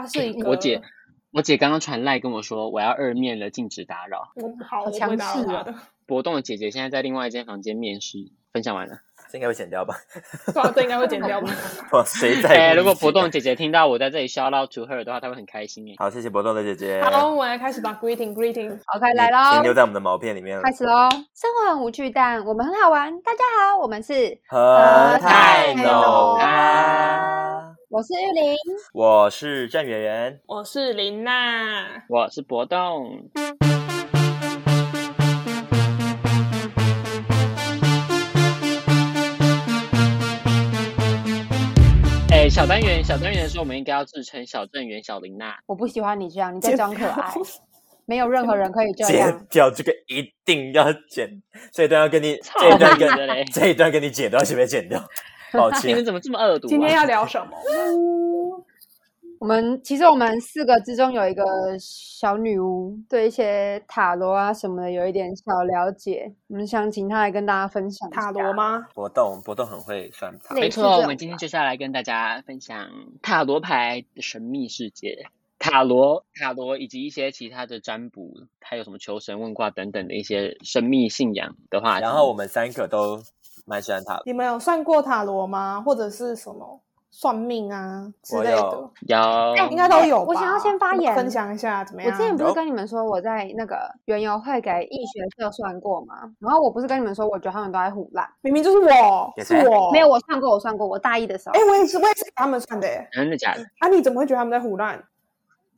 它是一个。我姐，我姐刚刚传赖跟我说，我要二面了，禁止打扰。我好，好强势啊！博动的姐姐现在在另外一间房间面试，分享完了。这应该会剪掉吧？对啊，这应该会剪掉吧？哇，谁在？哎，如果博动姐姐听到我在这里 shout out to her 的话，她会很开心耶。好，谢谢博动的姐姐。好，我们来开始吧。Greeting，Greeting，OK，来喽。停留在我们的毛片里面。开始喽。生活很无趣，但我们很好玩。大家好，我们是何泰农啊。我是玉玲，我是郑圆圆，我是林娜，我是博动。小单元，小单元的时候，我们应该要自称小郑元、小林娜。我不喜欢你这样，你在装可爱，没有任何人可以这样。剪掉这个一定要剪，这一段要跟你，这一段跟这一段跟你剪都要先被剪掉，抱歉。你们怎么这么恶毒啊？今天要聊什么？我们其实我们四个之中有一个小女巫，对一些塔罗啊什么的有一点小了解。我们想请她来跟大家分享塔罗吗？博动，博动很会算塔。没错，我们今天就是要来跟大家分享塔罗牌的神秘世界。塔罗、塔罗以及一些其他的占卜，还有什么求神问卦等等的一些神秘信仰的话。然后我们三个都蛮喜欢塔罗。你们有算过塔罗吗？或者是什么？算命啊之类的，有，有应该都有吧。我想要先发言，分享一下怎么样？我之前不是跟你们说我在那个园游会给易学社算过吗？然后我不是跟你们说，我觉得他们都在胡乱，明明就是我，是我，没有我算过，我算过，我大一的时候，哎，我也是，我也是给他们算的，真的假的？啊，你怎么会觉得他们在唬烂？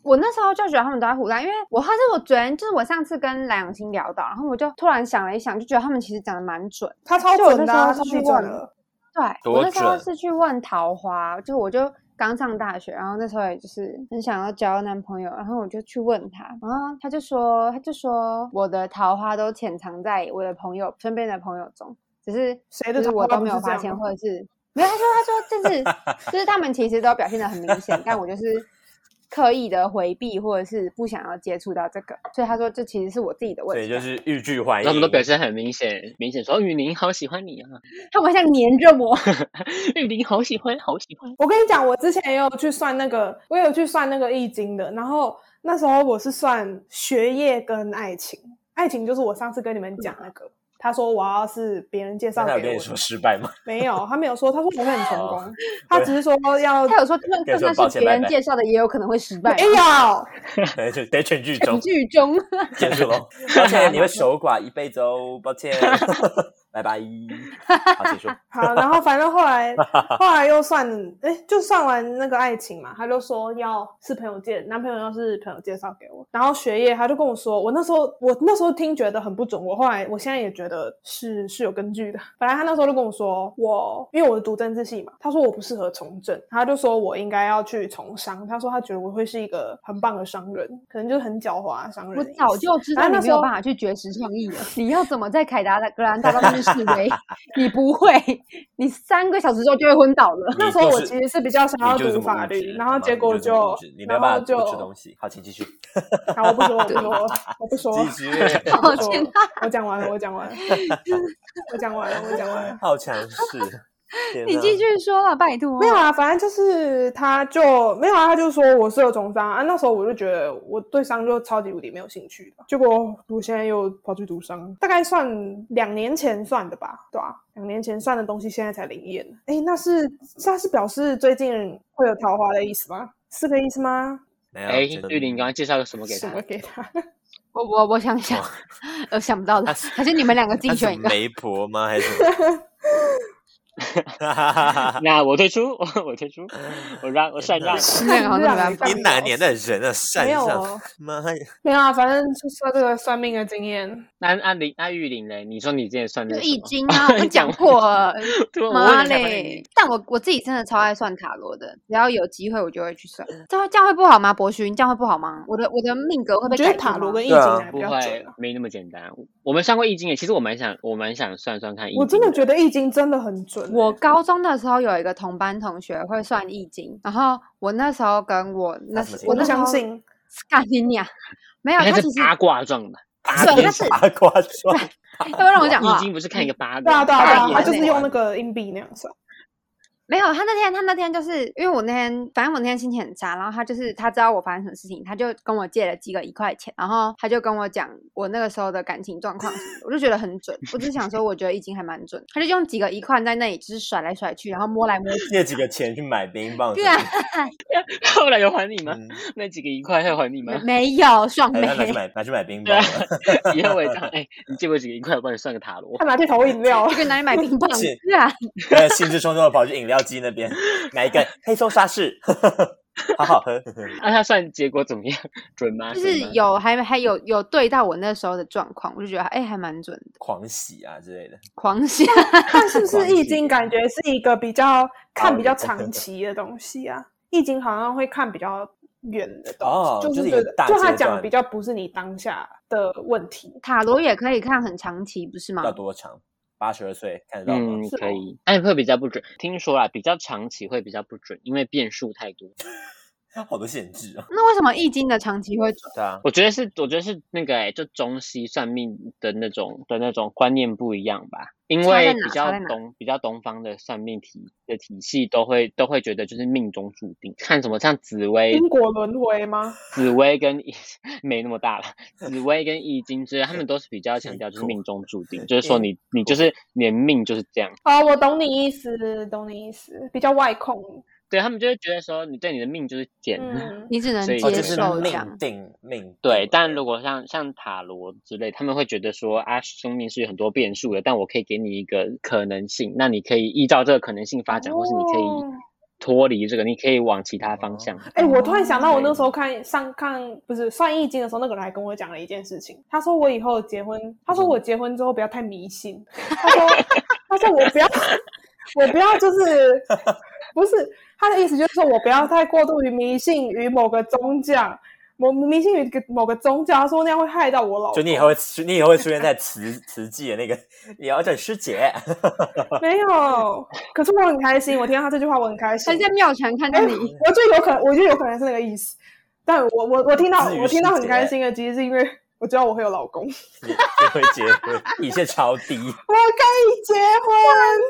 我那时候就觉得他们都在胡乱，因为我还是我昨天就是我上次跟蓝永清聊到，然后我就突然想了一想，就觉得他们其实讲的蛮准，他超准的，他去问了。对，我那时候是去问桃花，就我就刚上大学，然后那时候也就是很想要交男朋友，然后我就去问他，然后他就说，他就说我的桃花都潜藏在我的朋友身边的朋友中，只是谁的我都没有发现，或者是没有，他说他说就是 就是他们其实都表现的很明显，但我就是。刻意的回避，或者是不想要接触到这个，所以他说这其实是我自己的问题。对，就是欲拒还迎。他们都表现很明显，明显说：“哦，雨林好喜欢你啊！”他们像黏着我。雨林好喜欢，好喜欢。我跟你讲，我之前也有去算那个，我也有去算那个易经的。然后那时候我是算学业跟爱情，爱情就是我上次跟你们讲那个。嗯他说：“我要是别人介绍给我，他有跟你说失败吗？没有，他没有说。他说我会很成功，他只是说要。他有说，就算算是别人介绍的，也有可能会失败。没有，得得全剧终，剧终 结束了。抱歉，你会守寡一辈子哦。抱歉。”拜拜，好结束。好，然后反正后来 后来又算，哎，就算完那个爱情嘛，他就说要是朋友介，男朋友要是朋友介绍给我，然后学业他就跟我说，我那时候我那时候听觉得很不准，我后来我现在也觉得是是有根据的。本来他那时候就跟我说，我因为我是读政治系嘛，他说我不适合从政，他就说我应该要去从商，他说他觉得我会是一个很棒的商人，可能就是很狡猾的商人。我早就知道你没有办法去绝食创意了，你要怎么在凯达格兰大道上？是以为你不会，你三个小时之后就会昏倒了。那时候我其实是比较想要读法律，然后结果就，然后就吃东西。好，请继续。好，我不说，我不说，我不说。我讲完了，我讲完了，我讲完了，我讲完了。好强势。你继续说了，拜托。没有啊，反正就是他就没有啊，他就说我适合从商啊。那时候我就觉得我对商就超级无敌没有兴趣的。结果我现在又跑去读商，大概算两年前算的吧，对吧、啊？两年前算的东西现在才灵验。哎，那是那是表示最近会有桃花的意思吗？是个意思吗？没有。哎，玉林你刚刚介绍个什么给他？什么给他？我我我想想，呃、哦，想不到的，还是你们两个自己选一个。媒婆吗？还是？那我退出，我退出，我让我禅让。你哪年的人啊？禅让？妈呀！没有啊，反正就说这个算命的经验。那按林那玉林嘞？你说你之前算的是易经啊？我讲过了，妈嘞！但我我自己真的超爱算塔罗的，只要有机会我就会去算。这样这样会不好吗？博勋，这样会不好吗？我的我的命格会被改塔罗跟易经还不会，没那么简单。我们上过易经诶，其实我蛮想，我蛮想算算看易经。我真的觉得易经真的很准。我高中的时候有一个同班同学会算易经，然后我那时候跟我那我不相信，干你娘，没有，他是八卦状的，对，他是八卦状，要不要让我讲话？易经不是看一个八卦，对啊对啊对啊，他就是用那个硬币那样算。没有，他那天他那天就是因为我那天，反正我那天心情很差，然后他就是他知道我发生什么事情，他就跟我借了几个一块钱，然后他就跟我讲我那个时候的感情状况我就觉得很准。我只是想说，我觉得已经还蛮准。他就用几个一块在那里就是甩来甩去，然后摸来摸去，借几个钱去买冰棒。对啊，后来有还你吗？嗯、那几个一块有还你吗？没有，爽没。拿去买拿去买冰棒。以后我也这样，哎，你借我几个一块，我帮你算个塔罗。他拿去投饮料，去哪里买冰棒。是啊，兴致冲冲的跑去饮料机那边。买一个黑松沙士，好好喝。那、啊、他算结果怎么样？准吗？就是有，还还有有对到我那时候的状况，我就觉得哎，还蛮准的。狂喜啊之类的，狂喜。但是不是易经感觉是一个比较看比较长期的东西啊？易经好像会看比较远的东西，哦、就是就他讲比较不是你当下的问题。塔罗也可以看很长期，不是吗？要多长？八十二岁看得到吗？嗯，可以，但会比较不准。听说啦，比较长期会比较不准，因为变数太多，好多限制啊。那为什么易经的长期会准？对啊，我觉得是，我觉得是那个哎，就中西算命的那种的那种观念不一样吧。因为比较东比较东方的算命体的体系都会都会觉得就是命中注定，看什么像紫薇因果轮回吗？紫薇跟 没那么大了，紫薇跟易经之类，他们都是比较强调就是命中注定，就是说你你就是你的命就是这样。哦，我懂你意思，懂你意思，比较外控。对，他们就会觉得说，你对你的命就是捡，嗯、你只能接受这样。定命对，但如果像像塔罗之类，他们会觉得说啊，生命是有很多变数的，但我可以给你一个可能性，那你可以依照这个可能性发展，哦、或是你可以脱离这个，你可以往其他方向。哎、哦，我突然想到，我那时候看上看不是算易经的时候，那个人还跟我讲了一件事情，他说我以后结婚，他说我结婚之后不要太迷信，他说他说我不要我不要就是不是。他的意思就是说，我不要太过度于迷信于某个宗教，某迷信于某个宗教。他说那样会害到我老公。就你以后会，你以后会出现在慈慈济的那个，你要叫师姐。没有，可是我很开心，我听到他这句话，我很开心。他在庙前看着你，我就有可能，我觉得有可能是那个意思。但我我我听到我听到很开心的，其实是因为。我知道我会有老公，你会结婚，底线超低。我可以结婚，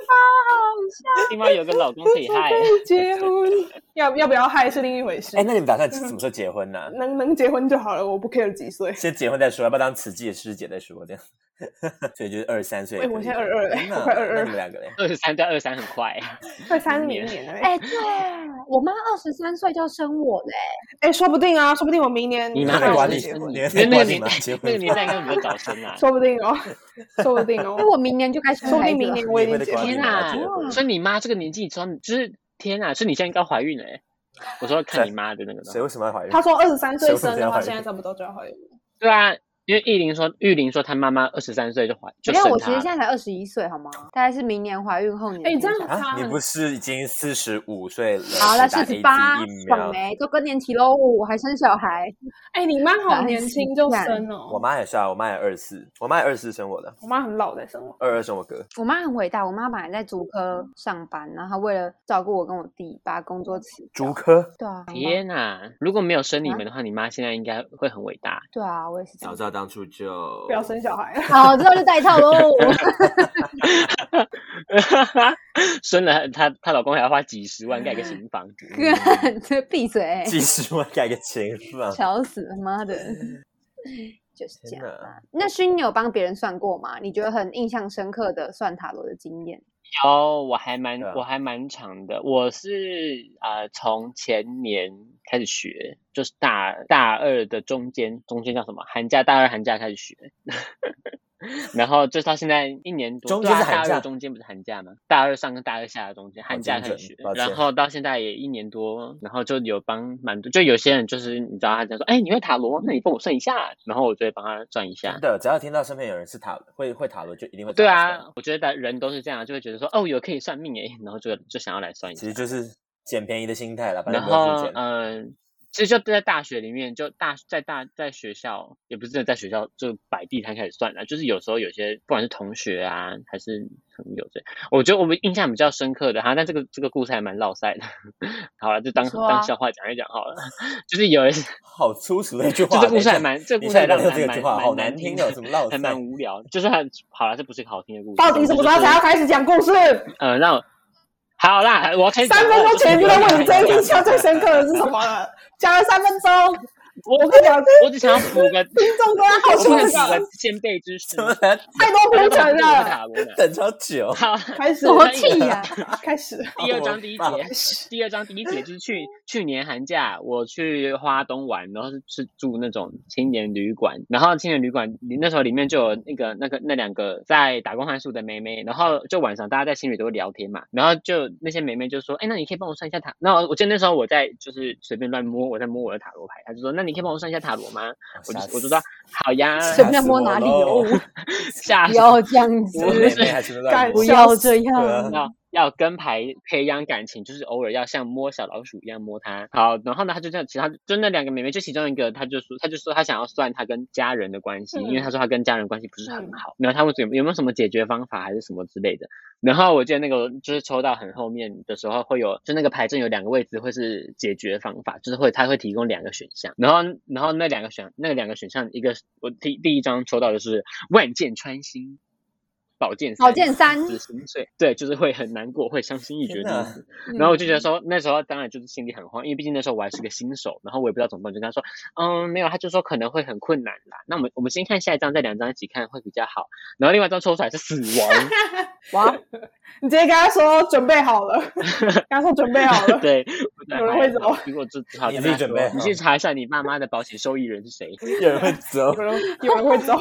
好好笑。起码有个老公可以害。可以结婚，要要不要害是另一回事。哎，那你们打算什么时候结婚呢？能能结婚就好了，我不 care 几岁。先结婚再说，要不要当慈济的师姐再说？这样。所以就是二十三岁。哎，我现在二二嘞，我快二二。你们两个嘞？二十三加二三很快。二三明年嘞。哎，对，我妈二十三岁就生我嘞。哎，说不定啊，说不定我明年。你妈管你结婚？那个年代，那个年代应该比较早生啊。说不定哦，说不定哦。因为我明年就开始，说不定明年我已经结婚。天哪！所以你妈这个年纪，说就是天哪！所以你现在应该怀孕了。我说看你妈的那个。谁为什么要怀孕？她说二十三岁生的话，现在差不多就要怀孕。对啊。因为玉玲说，玉玲说她妈妈二十三岁就怀，就生她。没有，我其实现在才二十一岁，好吗？大概是明年怀孕后年。哎，这样差。你不是已经四十五岁了？好了，四十八，爽没？都更年期喽，我还生小孩。哎，你妈好年轻就生哦。我妈也是啊，我妈也二十四，我妈也二十四生我的。我妈很老在生我，二二生我哥。我妈很伟大，我妈本来在竹科上班，然后她为了照顾我跟我弟，把工作辞。竹科？对啊。天哪！如果没有生你们的话，你妈现在应该会很伟大。对啊，我也是。早知道当初就。不要生小孩，好，之后就带套喽。生了，她她老公还要花几十万盖个新房子。哥，这闭嘴！几十万盖个新房，笑死了，妈的！就是这样。那勋，你有帮别人算过吗？你觉得很印象深刻的算塔罗的经验？有，我还蛮我还蛮长的。我是呃从前年开始学，就是大大二的中间，中间叫什么？寒假，大二寒假开始学。然后就到现在一年多，中间是寒假，大二中间不是寒假吗？大二上跟大二下的中间，寒假开始学，然后到现在也一年多，然后就有帮蛮多，就有些人就是你知道他讲说，哎，你会塔罗，那你帮我算一下，然后我就会帮他算一下。真的，只要听到身边有人是塔会会塔罗，就一定会。对啊，我觉得人都是这样，就会觉得说，哦，有可以算命哎，然后就就想要来算一下。其实就是捡便宜的心态了，然后嗯。其实就在大学里面，就大在大在学校，也不是真的在学校，就摆地摊开始算了。就是有时候有些不管是同学啊，还是朋友这，我觉得我们印象比较深刻的哈，但这个这个故事还蛮烙赛的。好了，就当当笑话讲一讲好了。就是有一次 好粗俗的一句话，就这故事还蛮，这个故事还蛮这个句话好难听的，怎么烙赛？还蛮无聊，就是很好了，这不是一个好听的故事。到底什么时候才要开始讲故事？呃，让。好啦，我三分钟前就在问你这一印象最深刻的是什么了，讲了三分钟。我跟你讲，我只想要补个 听众都要好奇的先辈知识，太多铺陈了，等超久。好，开始，我气呀！开始。第二章第一节，第二章第一节就是去去年寒假我去花东玩，然后是是住那种青年旅馆，然后青年旅馆那时候里面就有那个那个那两个在打工换宿的妹妹，然后就晚上大家在青旅都会聊天嘛，然后就那些妹妹就说，哎，那你可以帮我算一下塔。那我记得那时候我在就是随便乱摸，我在摸我的塔罗牌，他就说，那你可以帮我算一下塔罗吗？我就我就说好呀。随便摸哪里哦？吓死！不要这样子，不要这样。要跟牌培养感情，就是偶尔要像摸小老鼠一样摸它。好，然后呢，他就这样，其他就那两个妹妹，就其中一个，他就说，他就说他想要算他跟家人的关系，嗯、因为他说他跟家人关系不是很好。然后他问有有没有什么解决方法，还是什么之类的。然后我记得那个就是抽到很后面的时候，会有就那个牌阵有两个位置会是解决方法，就是会他会提供两个选项。然后然后那两个选那两个选项，一个我第第一张抽到的是万箭穿心。宝剑三，宝剑三，死心碎，对，就是会很难过，会伤心欲绝的样子。然后我就觉得说，那时候当然就是心里很慌，因为毕竟那时候我还是个新手，然后我也不知道怎么办，就跟他说，嗯，没有，他就说可能会很困难啦。那我们我们先看下一张，再两张一起看会比较好。然后另外一张抽出来是死亡，哇！你直接跟他说准备好了，跟他说准备好了，对，有人会走。如果这好，你自己准备，你去查一下你爸妈的保险受益人是谁，有人会走，有人有人会走。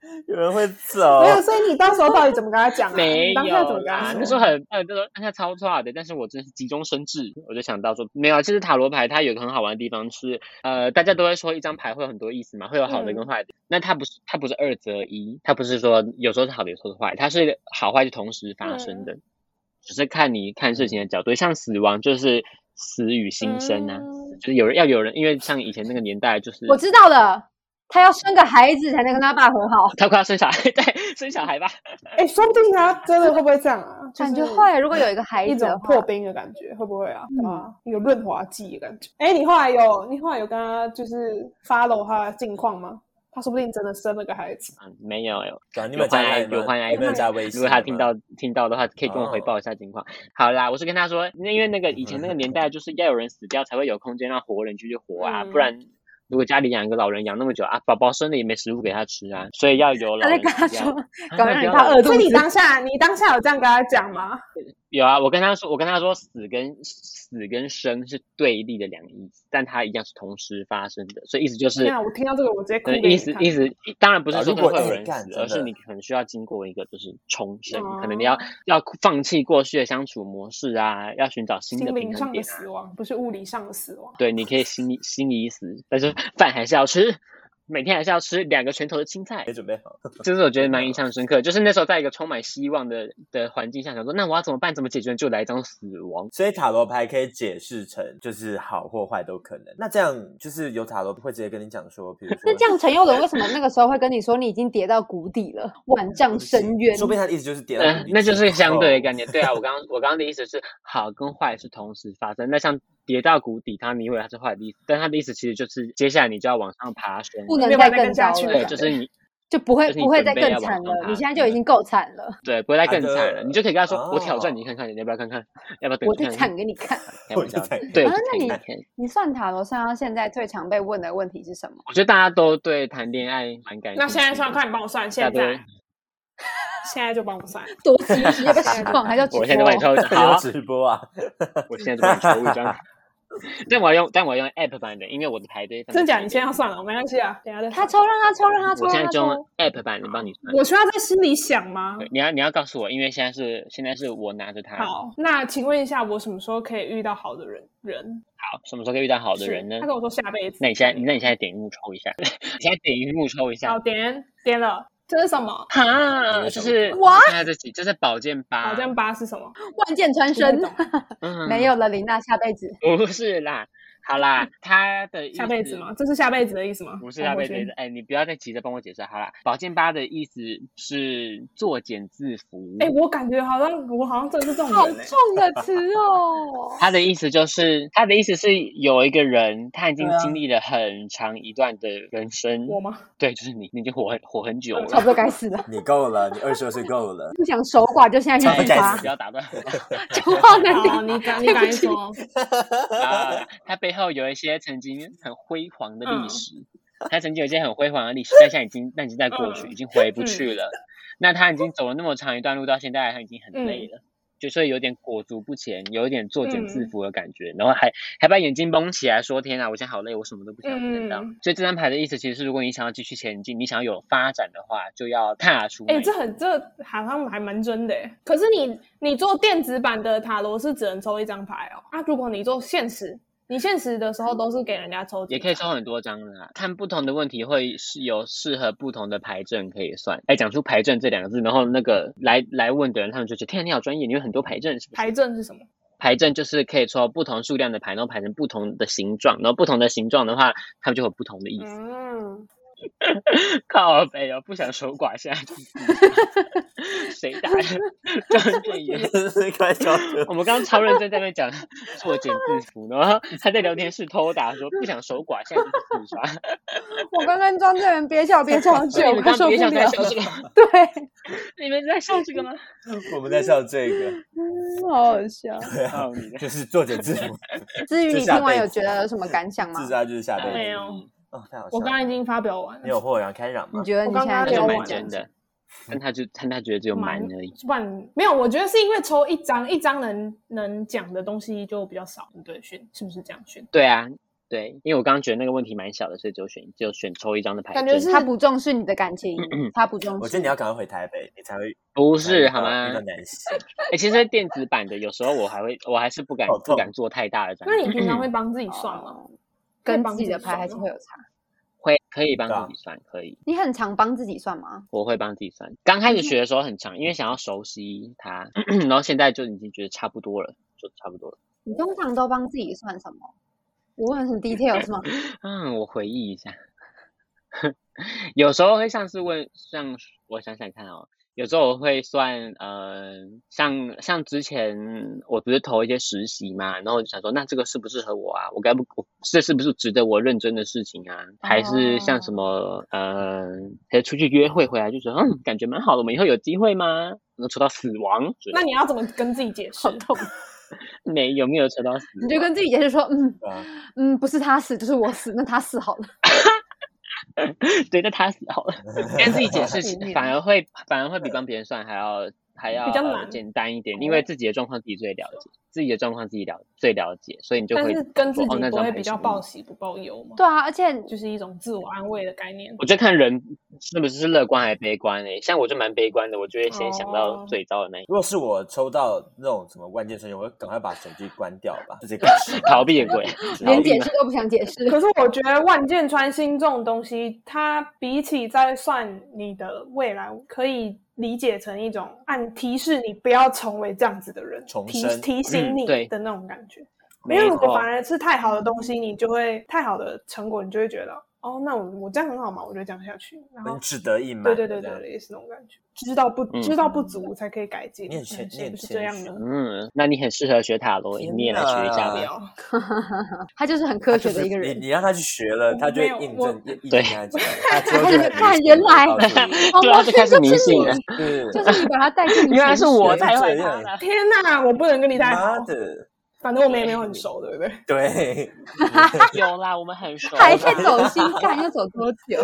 有人会走，没有，所以你到时候到底怎么跟他讲、啊？没有，那时候很，那时候他超差的，但是我真是急中生智，我就想到说，没有，其实塔罗牌它有个很好玩的地方是，呃，大家都会说一张牌会有很多意思嘛，会有好的跟坏的，嗯、那它不是，它不是二择一，它不是说有时候是好的，有时候是坏，它是好坏是同时发生的，嗯、只是看你看事情的角度，像死亡就是死与新生啊，嗯、就是有人要有人，因为像以前那个年代就是我知道的。他要生个孩子才能跟他爸和好，他快要生小孩，对，生小孩吧。哎，说不定他真的会不会这样啊？感觉会，如果有一个孩子，一种破冰的感觉，会不会啊？啊，一个润滑剂的感觉。哎，你后来有，你后来有跟他就是 follow 他的近况吗？他说不定真的生了个孩子。嗯，没有，有，你们加有欢迎，有没有加微信？如果他听到听到的话，可以跟我回报一下近况。好啦，我是跟他说，那因为那个以前那个年代，就是要有人死掉才会有空间让活人继续活啊，不然。如果家里养一个老人养那么久啊，宝宝生了也没食物给他吃啊，所以要有老人。他在跟他说，赶快让他饿肚子。所以你当下，你当下有这样跟他讲吗？有啊，我跟他说，我跟他说，死跟死跟生是对立的两个意思，但它一样是同时发生的，所以意思就是，天啊，我听到这个我直接哭。意思意思当然不是说会有人死，而是你可能需要经过一个就是重生，可能你要要放弃过去的相处模式啊，要寻找新的平衡点。心灵上的死亡不是物理上的死亡。对，你可以心心已死，但是饭还是要吃。每天还是要吃两个拳头的青菜，没准备好，就是我觉得蛮印象深刻。就是那时候在一个充满希望的的环境下，想说那我要怎么办？怎么解决？就来一张死亡。所以塔罗牌可以解释成就是好或坏都可能。那这样就是有塔罗会直接跟你讲说，比如说那这样陈佑伦为什么那个时候会跟你说你已经跌到谷底了，万丈深渊？说不定他的意思就是跌到谷底，嗯，那就是相对的概念。对啊，我刚刚我刚刚的意思是好跟坏是同时发生。那像。跌到谷底，他你以为他是坏的意思，但他的意思其实就是接下来你就要往上爬升，不能再更下去了。对，就是你就不会不会再更惨了。你现在就已经够惨了，对，不会再更惨了。你就可以跟他说：“我挑战你看看，你要不要看看？要不要等？我再惨给你看。”对，那你你算塔罗算到现在最常被问的问题是什么？我觉得大家都对谈恋爱蛮感兴趣。那现在算，快你帮我算，现在现在就帮我算，多急急的情况，还叫直播？我现在帮你抽一张，直播啊！我现在就帮你抽一张。但我要用，但我要用 app 版的，因为我的排队。真假？你先要算了，没关系啊，等下再。他抽，让他抽，让他抽。我现在就用 app 版的帮你算。我需要在心里想吗？你要你要告诉我，因为现在是现在是我拿着它。好，那请问一下，我什么时候可以遇到好的人？人。好，什么时候可以遇到好的人呢？他跟我说下辈子。那你现在，那你现在点一幕抽一下。你现在点一幕抽一下。好，点点了。这是什么？哈，就是我，现在这集，这是宝剑八。宝剑八是什么？万箭穿身。没有了，林娜，下辈子。不是啦。好啦，他的下辈子吗？这是下辈子的意思吗？不是下辈子的意思。哎，你不要再急着帮我解释。好啦，宝剑八的意思是作茧自缚。哎，我感觉好像我好像真的是这种人。好重的词哦。他的意思就是，他的意思是有一个人，他已经经历了很长一段的人生。我吗？对，就是你，你已经活很活很久了。差不多该死了。你够了，你二十二岁够了。不想守寡，就现在去发。不要打断。讲话难听，你赶你赶紧说。啊，他背后有一些曾经很辉煌的历史，他曾经有一些很辉煌的历史，但现在已经那已经在过去，已经回不去了。那他已经走了那么长一段路，到现在他已经很累了。就所以有点裹足不前，有一点作茧自缚的感觉，嗯、然后还还把眼睛绷起来，说：“天啊，我现在好累，我什么都不想看到。嗯”所以这张牌的意思其实是，如果你想要继续前进，你想要有发展的话，就要踏出。哎、欸，这很这好像还蛮真的。可是你你做电子版的塔罗是只能抽一张牌哦。啊，如果你做现实。你现实的时候都是给人家抽，也可以抽很多张的啊。看不同的问题会是有适合不同的牌阵可以算。哎，讲出牌阵这两个字，然后那个来来问的人，他们就觉得天啊，你好专业，你有很多牌阵是不是？牌阵是什么？牌阵就是可以抽不同数量的牌，然后排成不同的形状，然后不同的形状的话，它们就有不同的意思。嗯。靠北哦，不想守寡，现在谁打的？张建言开玩笑。我们刚刚超认真在那边讲作茧自缚，然后他在聊天室偷打说不想守寡，现在就是自杀。我刚 刚张建言憋笑憋超久，我刚憋笑在笑这个。对，你们在笑这个吗？我们在笑这个，嗯，好好笑。就是作茧自缚。至于你听完有觉得有什么感想吗？自杀就是下辈子。没有。哦，太好笑了！我刚刚已经发表完了。你有豁然开场吗？你觉得你现在就蛮真的？但他就但他觉得只有蛮而已。不然没有，我觉得是因为抽一张，一张能能讲的东西就比较少。对，选是不是这样选？对啊，对，因为我刚刚觉得那个问题蛮小的，所以就选就选抽一张的牌。感觉是他不重视你的感情，他不重视。我觉得你要赶快回台北，你才会 不是好吗？哎，其实电子版的有时候我还会，我还是不敢不敢做太大的展。那你平常会帮自己算吗？跟自己的牌还是会有差。会可以帮自己算，啊、可以。你很常帮自己算吗？我会帮自己算。刚开始学的时候很常，因为想要熟悉它，然后现在就已经觉得差不多了，就差不多了。你通常都帮自己算什么？我问很 detail 是吗？嗯，我回忆一下，有时候会像是问，像我想想看哦。有时候我会算，呃，像像之前我不是投一些实习嘛，然后我就想说，那这个适不适合我啊？我该不，这是不是值得我认真的事情啊？还是像什么，呃，可以出去约会回来就说，嗯，感觉蛮好的，我们以后有机会吗？能抽到死亡？那你要怎么跟自己解释？痛没有没有抽到死，你就跟自己解释说，嗯嗯，不是他死就是我死，那他死好了。对，那他死好了，跟自己解释 反而会反而会比帮别人算还要还要比较简单一点，因为自己的状况自己最了解，自己的状况自己了最了解，所以你就会跟自己不会比较报喜不报忧嘛。对啊，而且就是一种自我安慰的概念。我觉得看人是不是乐观还是悲观诶，像我就蛮悲观的，我就会先想到最糟的那一。如果是我抽到那种什么万箭穿心，我会赶快把手机关掉吧，直接 逃避也鬼，连解释都不想解释。可是我觉得万箭穿心这种东西，它比起在算你的未来，可以。理解成一种按提示你不要成为这样子的人，生提提醒你的那种感觉。嗯、因为如果反而是太好的东西，你就会太好的成果，你就会觉得。哦，那我我这样很好嘛？我就这样下去，然后志得意满。对对对对，也是那种感觉。知道不知道不足才可以改进。念前念是这样的。嗯，那你很适合学塔罗，你也来学一下。他就是很科学的一个人。你让他去学了，他就会印证。对，他就看原来，对啊，就开始迷信了。就是你把他带进，原来是我带坏他。天哪，我不能跟你太好。反正我们也没有很熟，对不对？对，有啦，我们很熟。还在走心，看要走多久？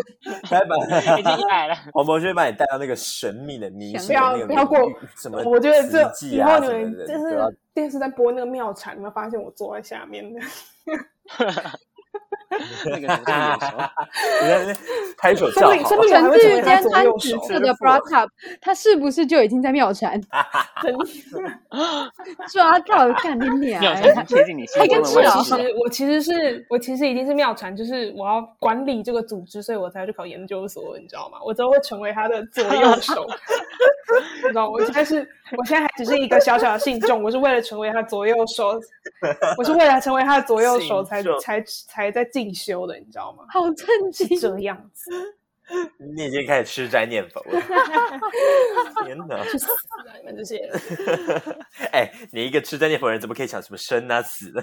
来吧，已经来了。黄博就会把你带到那个神秘的迷信，不要不要过什么？我觉得这以后你们就是电视在播那个妙产，你们发现我坐在下面的。那个哈哈哈哈哈！拍手叫好。陈志宇今天穿紫色的 bra top，他是不是就已经在妙传？抓到干你娘！他贴近你心中的位置。其实我其实是我其实已经是妙传，就是我要管理这个组织，所以我才要去考研究所，你知道吗？我之后会成为他的左右手。你知道，我现在是，我现在还只是一个小小的信众，我是为了成为他左右手，我是为了成为他的左右手才才才在进修的，你知道吗？好震惊，这样子，你已经开始吃斋念佛了，天哪！去死啊！你们这些人，哎，你一个吃斋念佛人，怎么可以想什么生啊死的？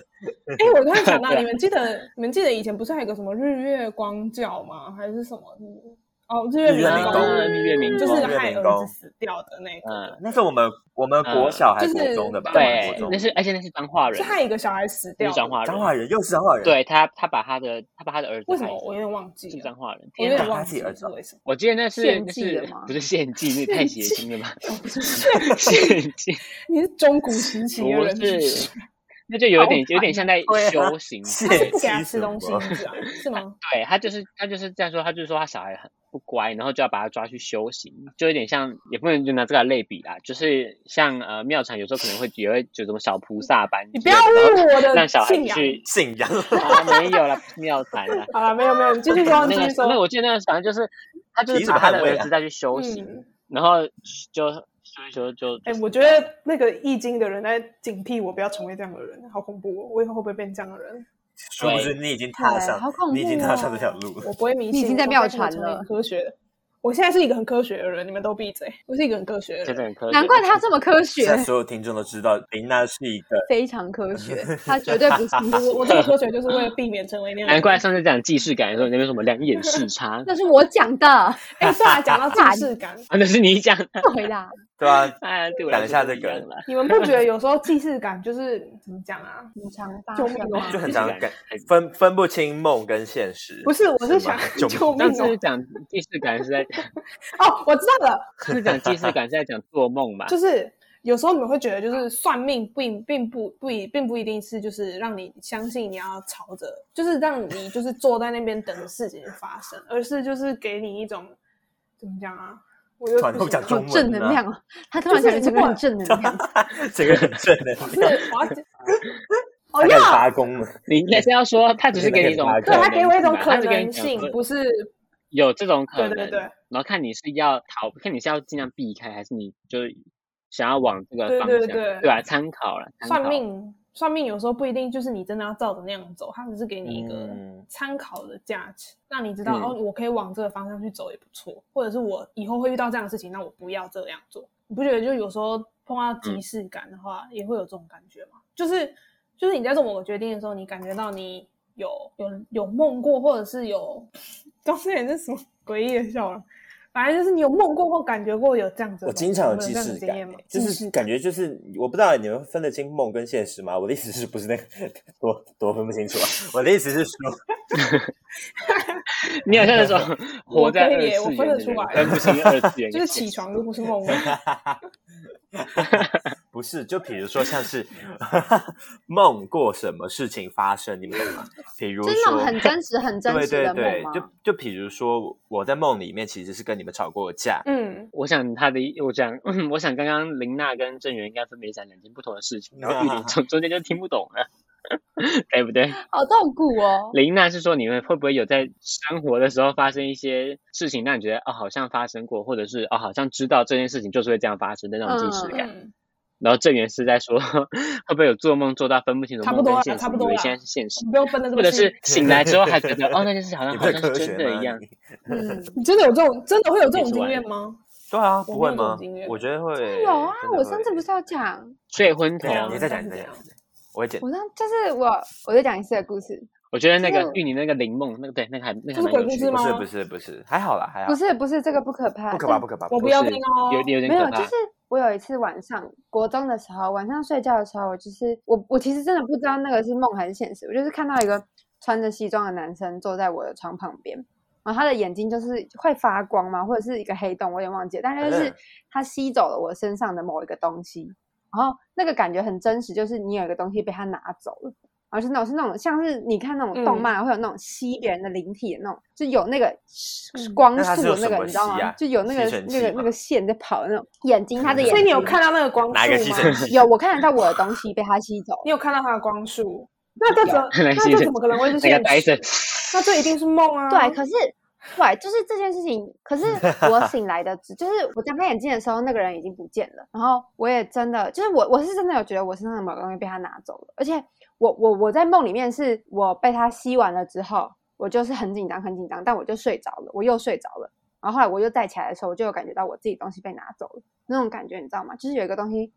哎，我突然想到，你们记得你们记得以前不是还有个什么日月光教吗？还是什么？哦，日月明宫，日月明就是害儿子死掉的那个。嗯，那是我们我们国小还是国中的吧？对，那是而且那是彰化人，是害一个小孩死掉。彰化人，彰化人又是彰化人。对他，他把他的他把他的儿子为什么我有点忘记？是彰化人，我有点忘记儿子为什么？我记得那是献祭的吗？不是献祭，那太邪性了吧？不是献祭 你是中古时期的人，是那就有点有点像在修行，他是不给他吃东西？是吗？对他就是他就是这样说，他就是说他小孩很。不乖，然后就要把他抓去修行，就有点像，也不能就拿这个来类比啦，就是像呃庙场有时候可能会也会就什么小菩萨般，你不要误我的让小孩去 信仰，啊，没有了庙产了，好了，没有没有，继续说，继续说。那我记得那个反正就是他就是把他的儿子再去修行，然后就所以说就哎，我觉得那个易经的人在警惕我不要成为这样的人，好恐怖哦，我以后会不会变这样的人？是不是你已经踏上，你已经踏上这条路了。我不会迷信，你已经在庙传了。科学，我现在是一个很科学的人，你们都闭嘴。我是一个很科学的人，难怪他这么科学。现在所有听众都知道，林娜是一个非常科学，他绝对不是。我这个科学就是为了避免成为那样。难怪上次讲既视感的时候，你那边什么两眼视差？那是我讲的。哎，算了，讲到 既视感，那是你讲的。回答。对啊，讲一下这个。你们不觉得有时候既视感就是怎么讲啊？很常发生，就很常感分分不清梦跟现实。不是，我是想救命。上次讲既视感是在 哦，我知道了，是讲既视感是在讲做梦嘛？就是有时候你们会觉得，就是算命并并不不一并不一定是就是让你相信你要朝着，就是让你就是坐在那边等着事情发生，而是就是给你一种怎么讲啊？传统讲中正能量，他突然感觉整个很正能量，这个很正能量。是，我要我要发功了。你也是要说，他只是给你一种，对他给我一种可能性，不是有这种可能。对对对。然后看你是要逃，看你是要尽量避开，还是你就想要往这个方向，对吧？参考了，算命。算命有时候不一定就是你真的要照着那样走，它只是给你一个参考的价值，让、嗯、你知道、嗯、哦，我可以往这个方向去走也不错，或者是我以后会遇到这样的事情，那我不要这样做。你不觉得就有时候碰到即视感的话，嗯、也会有这种感觉吗？就是就是你在做某个决定的时候，你感觉到你有有有梦过，或者是有 刚才也是什么诡异的笑容。反正就是你有梦过或感觉过有这样子，我经常有既视感，就是感觉就是我不知道你们分得清梦跟现实吗？我的意思是不是那个多多分不清楚啊？我的意思是说，你好像那种 活在二次元，我分得出来，分不清二次元，就是起床都不是梦。不是，就比如说像是 梦过什么事情发生，你们懂吗？比如说，真的很真实、很真实的梦吗？对对对，就就比如说，我在梦里面其实是跟你们吵过架。嗯，我想他的，我讲，我想刚刚林娜跟郑源应该分别讲两件不同的事情，然后玉林从 中间就听不懂了，对不对？好痛苦哦。林娜是说你们会不会有在生活的时候发生一些事情，让你觉得哦，好像发生过，或者是哦，好像知道这件事情就是会这样发生的那种即视感。嗯然后郑源是在说，会不会有做梦做到分不清楚梦跟现实，差不多，以为现在是现实，不用分的这么或者是醒来之后还觉得哦，那件事好像好像是真的一样。嗯，你真的有这种，真的会有这种经验吗？对啊，不会吗？我觉得会。有啊，我上次不是要讲睡昏头？你再讲，你再讲，我会剪。我上就是我，我再讲一次的故事。我觉得那个玉你那个灵梦，那个对，那个还那个蛮有趣的。不是不是不是，还好啦，还好。不是不是，这个不可怕，不可怕不可怕。我不要听哦，有点有点可怕。没有，就是。我有一次晚上国中的时候，晚上睡觉的时候，我就是我我其实真的不知道那个是梦还是现实。我就是看到一个穿着西装的男生坐在我的床旁边，然后他的眼睛就是会发光嘛，或者是一个黑洞，我有点忘记了。但是就是他吸走了我身上的某一个东西，然后那个感觉很真实，就是你有一个东西被他拿走了。然后是那种是那种像是你看那种动漫、嗯、会有那种吸别人的灵体的那种，就有那个光束的那个，嗯、你知道吗？啊、就有那个那个那个线在跑的那种眼睛，他的眼睛。所以你有看到那个光束吗？有，我看得到我的东西被他吸走。你有看到他的光束？那这怎 那这怎么可能会是现实？那这一定是梦啊！对，可是。对，就是这件事情。可是我 醒来的，就是我睁开眼睛的时候，那个人已经不见了。然后我也真的，就是我我是真的有觉得我身上的某个东西被他拿走了。而且我我我在梦里面是我被他吸完了之后，我就是很紧张很紧张，但我就睡着了，我又睡着了。然后后来我又再起来的时候，我就有感觉到我自己东西被拿走了，那种感觉你知道吗？就是有一个东西。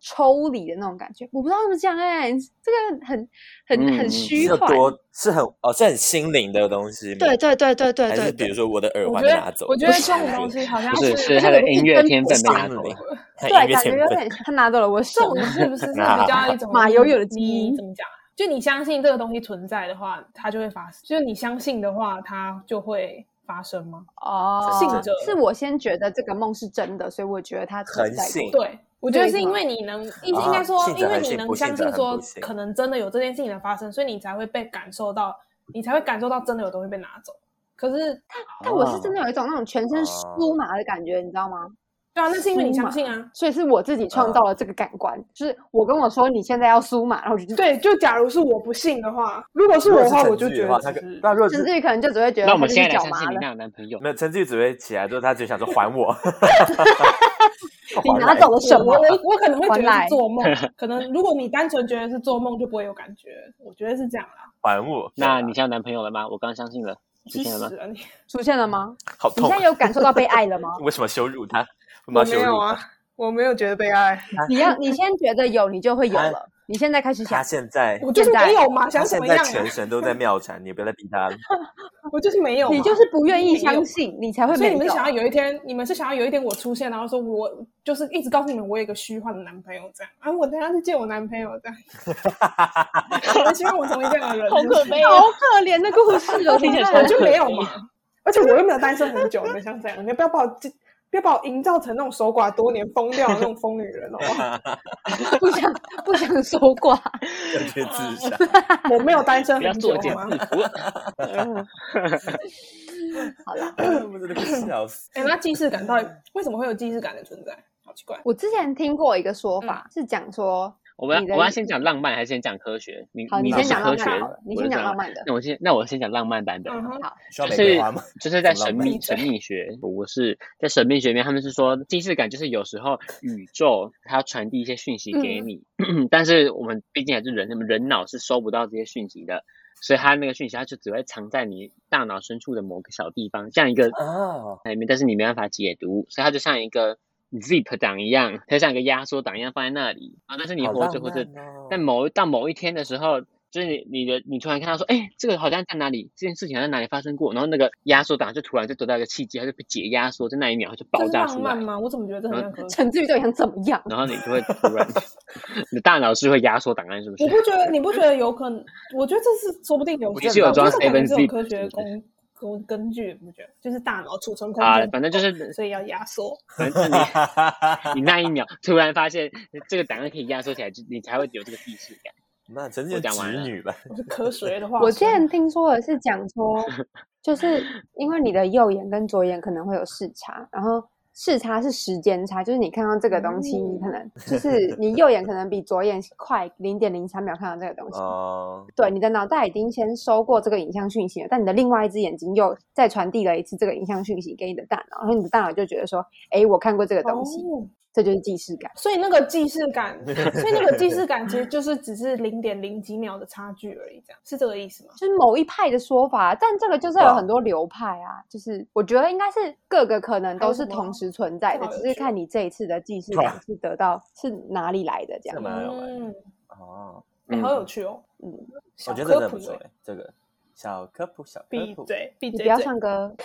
抽离的那种感觉，我不知道怎么讲哎、欸，这个很很、嗯、很虚幻，多是很哦，是很心灵的东西。对对对对对对，还是比如说我的耳环被拿走，我觉得这种东西好像是是他的音乐天分被拿走了，对，感觉有点他拿走了我 手，是不是是比较一种马友友的基因？怎么讲？就你相信这个东西存在的话，它就会发生；就是你相信的话，它就会发生吗？哦，信者是我先觉得这个梦是真的，所以我觉得它存在。对。我觉得是因为你能，应应该说，因为你能相信说可能真的有这件事情的发生，所以你才会被感受到，你才会感受到真的有东西被拿走。可是，但但我是真的有一种那种全身酥麻的感觉，你知道吗？对啊，那是因为你相信啊，所以是我自己创造了这个感官，就是我跟我说你现在要输嘛，然后我就对，就假如是我不信的话，如果是我的话，我就觉得那若陈志宇可能就只会觉得，那我们现在来相信你那有男朋友，没有陈志宇只会起来之后，他就想说 还我。你拿走了什么？我我我可能会觉得是做梦，可能如果你单纯觉得是做梦，就不会有感觉。我觉得是这样啦。还我？那你交男朋友了吗？我刚相信了，出现了吗？出现了吗？好痛！你现在有感受到被爱了吗？为什么羞辱他？我没有啊，我没有觉得悲哀。你要你先觉得有，你就会有了。你现在开始想，他现在我就是没有嘛，想怎么样？现在全神都在妙禅，你不要再逼他了。我就是没有，你就是不愿意相信，你才会。所以你们想要有一天，你们是想要有一天我出现，然后说我就是一直告诉你们我有一个虚幻的男朋友这样啊，我等下去见我男朋友这样。我希望我成为这样的人，好可悲，好可怜的故事哦，我就没有嘛，而且我又没有单身很久，你们像这样，你不要把我别把我营造成那种守寡多年、疯掉的那种疯女人哦！不想不想守寡，要去自杀。我没有单身很久吗？好了，我真的笑死。哎，那既视感到底为什么会有既视感的存在？好奇怪。我之前听过一个说法，是讲说。我们要我要先讲浪漫还是先讲科学？你，你先讲科学，你先讲浪漫的。那我先那我先讲浪漫版本。好，就是 就是在神秘神秘学我是在神秘学里面，他们是说近视感就是有时候宇宙它要传递一些讯息给你，但是我们毕竟还是人，那么人脑是收不到这些讯息的，所以它那个讯息它就只会藏在你大脑深处的某个小地方，这样一个啊里面，但是你没办法解读，所以它就像一个。Zip 档一样，它像一个压缩档一样放在那里啊。但是你活着或者在某到某一天的时候，就是你你的你突然看到说，哎，这个好像在哪里，这件事情好像在哪里发生过，然后那个压缩档就突然就得到一个契机，它就被解压缩，在那一秒它就爆炸出来。浪漫吗？我怎么觉得这很像陈志宇到底想怎么样？然后你就会突然，你的大脑是会压缩档案，是不是？我不觉得？你不觉得有可能？我觉得这是说不定有。你是有装 Seven Z 科学工。根据不觉得，就是大脑储存空间啊，反正就是，所以要压缩。反正你你那一秒突然发现这个档案可以压缩起来，就你才会有这个意识感。那真是讲完女吧？我是科学的话，我之前听说的是讲说，就是因为你的右眼跟左眼可能会有视差，然后。视差是时间差，就是你看到这个东西，你可能就是你右眼可能比左眼快零点零三秒看到这个东西。哦。对，你的脑袋已经先收过这个影像讯息了，但你的另外一只眼睛又再传递了一次这个影像讯息给你的大脑，然后你的大脑就觉得说，哎，我看过这个东西。哦这就是既视感，所以那个既视感，所以那个既视感其实就是只是零点零几秒的差距而已，这样是这个意思吗？就是某一派的说法，但这个就是有很多流派啊，就是我觉得应该是各个可能都是同时存在的，只是看你这一次的既视感是得到是哪里来的这样。嗯，哦，好有趣哦，嗯，我觉得真的不错，这个小科普小科普，闭嘴，闭嘴，不要唱歌。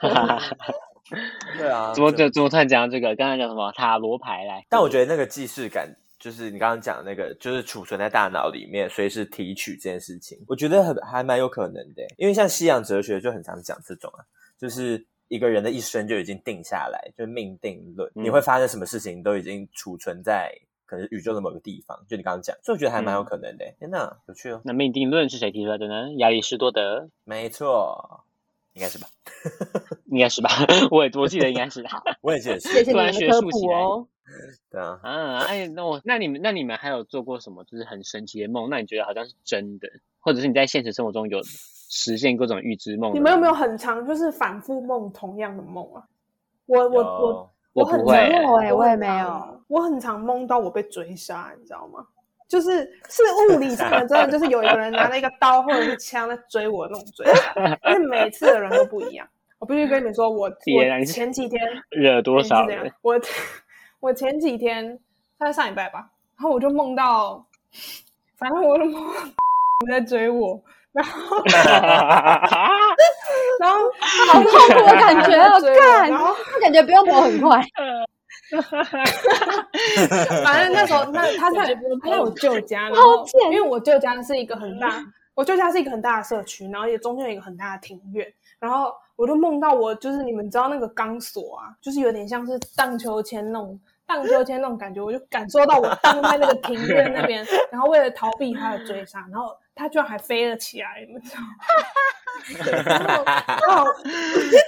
对啊，怎么怎怎么突然讲到这个？刚才讲什么塔罗牌来？但我觉得那个既视感，就是你刚刚讲的那个，就是储存在大脑里面，随时提取这件事情，我觉得很还蛮有可能的。因为像西洋哲学就很常讲这种啊，就是一个人的一生就已经定下来，就命定论，嗯、你会发生什么事情都已经储存在可能宇宙的某个地方，就你刚刚讲，所以我觉得还蛮有可能的。天呐、嗯，有趣哦！那命定论是谁提出来的呢？亚里士多德。没错，应该是吧？应该是吧？我也我记得应该是他。我也记得是。谢谢你们的科普哦。对啊。啊，哎，那我那你们那你们还有做过什么就是很神奇的梦？那你觉得好像是真的，或者是你在现实生活中有实现各种预知梦？你们有没有很常就是反复梦同样的梦啊？我我我。我不会，我我也没有。我很常梦到我被追杀，你知道吗？就是是物理上的，真的就是有一个人拿了一个刀或者是枪在追我那种追杀，但是每次的人都不一样。我必须跟你们说，我我 前几天惹多少人？我我前几天，他在上礼拜吧，然后我就梦到，反正我就梦到在追我。然后，然后好痛苦的感觉，我看，然后感觉不用跑很快。反正那时候，那他在他在我舅家，然后因为我舅家是一个很大，我舅家是一个很大的社区，然后也中间有一个很大的庭院，然后我就梦到我就是你们知道那个钢索啊，就是有点像是荡秋千那种荡秋千那种感觉，我就感受到我荡在那个庭院那边，然后为了逃避他的追杀，然后。他居然还飞了起来，你们知道吗？然后，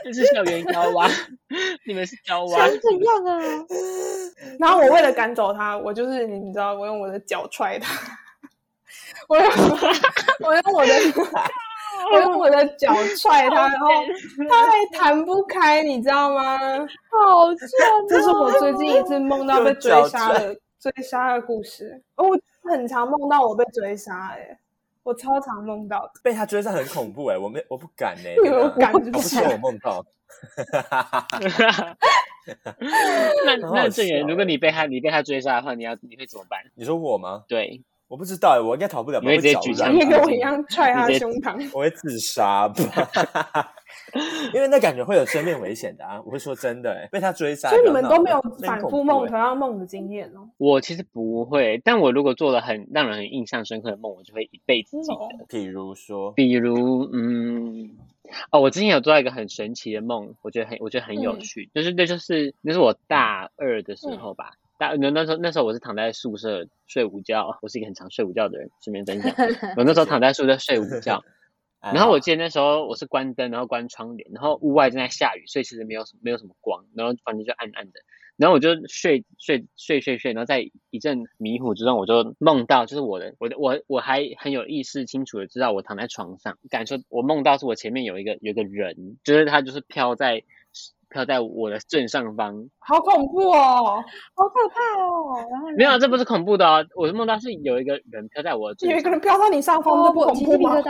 这是校园娇娃，你们是娇娃，怎样啊？然后我为了赶走它，我就是你知道，我用我的脚踹它，我用我用我的我用我的脚踹它，然后它还弹不开，你知道吗？好像 这是我最近一次梦到被追杀的追杀的故事。哦，我很常梦到我被追杀，哎。我超常梦到的，被他追上很恐怖哎、欸，我没我不敢哎、欸，你有敢？不是我梦到。那那郑源，如果你被他你被他追杀的话，你要你会怎么办？你说我吗？对，我不知道哎、欸，我应该逃不了。你会直接举枪，你跟我一样踹他胸膛？我会自杀吧。因为那感觉会有生命危险的啊！我会说真的、欸，被他追杀，所以你们都没有反复梦同样梦的经验哦。我其实不会，但我如果做了很让人很印象深刻的梦，我就会一辈子记得。比如说，比如，嗯，哦，我之前有做到一个很神奇的梦，我觉得很，我觉得很有趣，嗯、就是那就是那是我大二的时候吧。嗯、大那那时候那时候我是躺在宿舍睡午觉，我是一个很常睡午觉的人，顺便分享。我那时候躺在宿舍睡午觉。然后我记得那时候我是关灯，然后关窗帘，然后屋外正在下雨，所以其实没有什没有什么光，然后房间就暗暗的。然后我就睡睡睡睡睡，然后在一阵迷糊之中，我就梦到就是我的我的我我还很有意识清楚的知道我躺在床上，感受我梦到是我前面有一个有个人，就是他就是飘在。飘在我的正上方，好恐怖哦，好可怕哦！没有，这不是恐怖的哦，我的梦到是有一个人飘在我的正，有一个人飘到你上方，这不恐怖吗？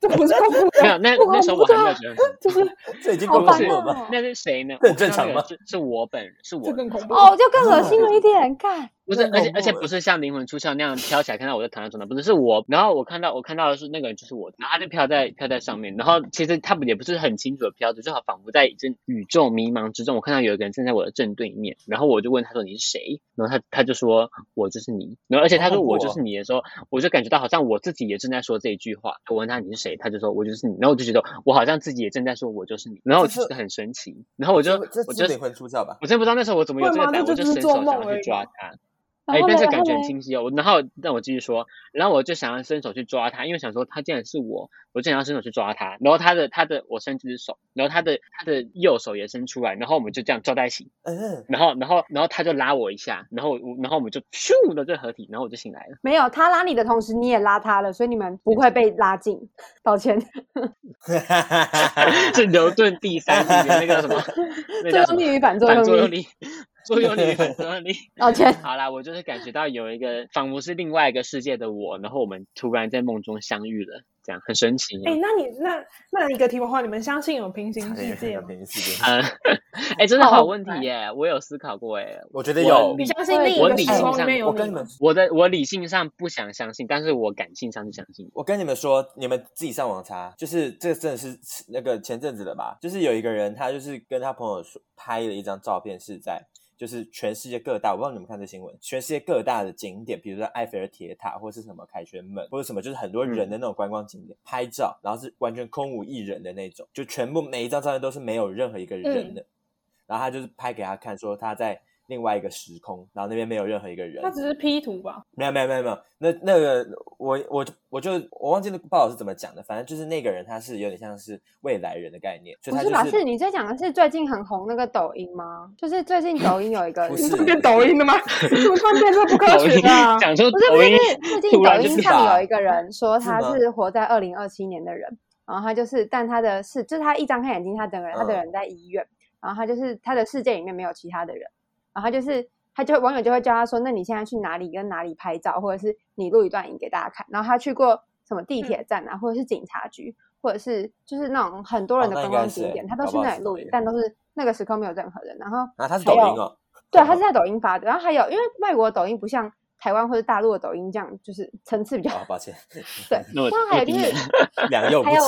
这不是恐怖，没有，那那时候我还没有觉得，就是这已经恐怖了吧？那是谁呢？很正常吗？是是我本人，是我，这更恐怖哦，就更恶心了一点，看。不是，而且而且不是像灵魂出窍那样飘起来，看到我就躺在床上，不是，是我，然后我看到我看到的是那个人就是我，然后他就飘在飘在上面，然后其实他也不是很清楚的飘着，就好仿佛在一阵宇宙迷茫之中，我看到有一个人站在我的正对面，然后我就问他说，你是谁？然后他他就说我就是你，然后而且他说我就是你的时候，我就感觉到好像我自己也正在说这一句话。我问他你是谁，他就说我就是你，然后我就觉得我好像自己也正在说我就是你，然后我就觉得很神奇，然后我就我就灵魂出窍吧，我真不知道那时候我怎么有这个胆，我就伸手想要去抓他。哎，但是感觉很清晰哦。然后让我继续说，然后我就想要伸手去抓他，因为想说他竟然是我，我就想要伸手去抓他。然后他的他的我伸只手，然后他的他的右手也伸出来，然后我们就这样抓在一起。嗯。然后然后然后他就拉我一下，然后然后我们就咻的就合体，然后我就醒来了。没有，他拉你的同时你也拉他了，所以你们不会被拉近。抱歉。是牛顿第三力那个什么？作用力与反作用力。作用力很合理。抱歉。好啦，我就是感觉到有一个仿佛是另外一个世界的我，然后我们突然在梦中相遇了，这样很神奇。哎、欸，那你那那一个题目话，你们相信有平行世界吗？平行世界。嗯，哎、欸，真的好问题耶，我有思考过哎，我觉得有。你相信另一个时空里面有你们？我的我理性上不想相信，但是我感性上是相信。我跟你们说，你们自己上网查，就是这个真的是那个前阵子的吧？就是有一个人，他就是跟他朋友说拍了一张照片，是在。就是全世界各大，我不知道你们看这新闻，全世界各大的景点，比如说埃菲尔铁塔，或是什么凯旋门，或者什么，就是很多人的那种观光景点，嗯、拍照，然后是完全空无一人的那种，就全部每一张照片都是没有任何一个人的。嗯、然后他就是拍给他看，说他在另外一个时空，然后那边没有任何一个人。他只是 P 图吧？没有没有没有没有，那那个我我我就我忘记那个报道是怎么讲的，反正就是那个人他是有点像是未来人的概念。就他就是、不是吧？是你在讲的是最近很红那个抖音吗？就是最近抖音有一个，不是变抖音的吗？怎么突然变这么不科学的、啊？讲出不是不是，最近抖音上有一个人 说他是活在二零二七年的人。然后他就是，但他的是，就是他一张开眼睛，他整个人，他的人在医院。嗯、然后他就是他的世界里面没有其他的人。然后他就是，他就网友就会叫他说：“那你现在去哪里跟哪里拍照，或者是你录一段影给大家看。”然后他去过什么地铁站啊，嗯、或者是警察局，或者是就是那种很多人的观光景点，哦、他都去那里录影，但都是那个时空没有任何人。然后啊，他是抖音哦，对，他是在抖音发的。然后还有，因为外国抖音不像。台湾或者大陆的抖音这样就是层次比较，好，抱歉。对，然后还有就是，两用。还有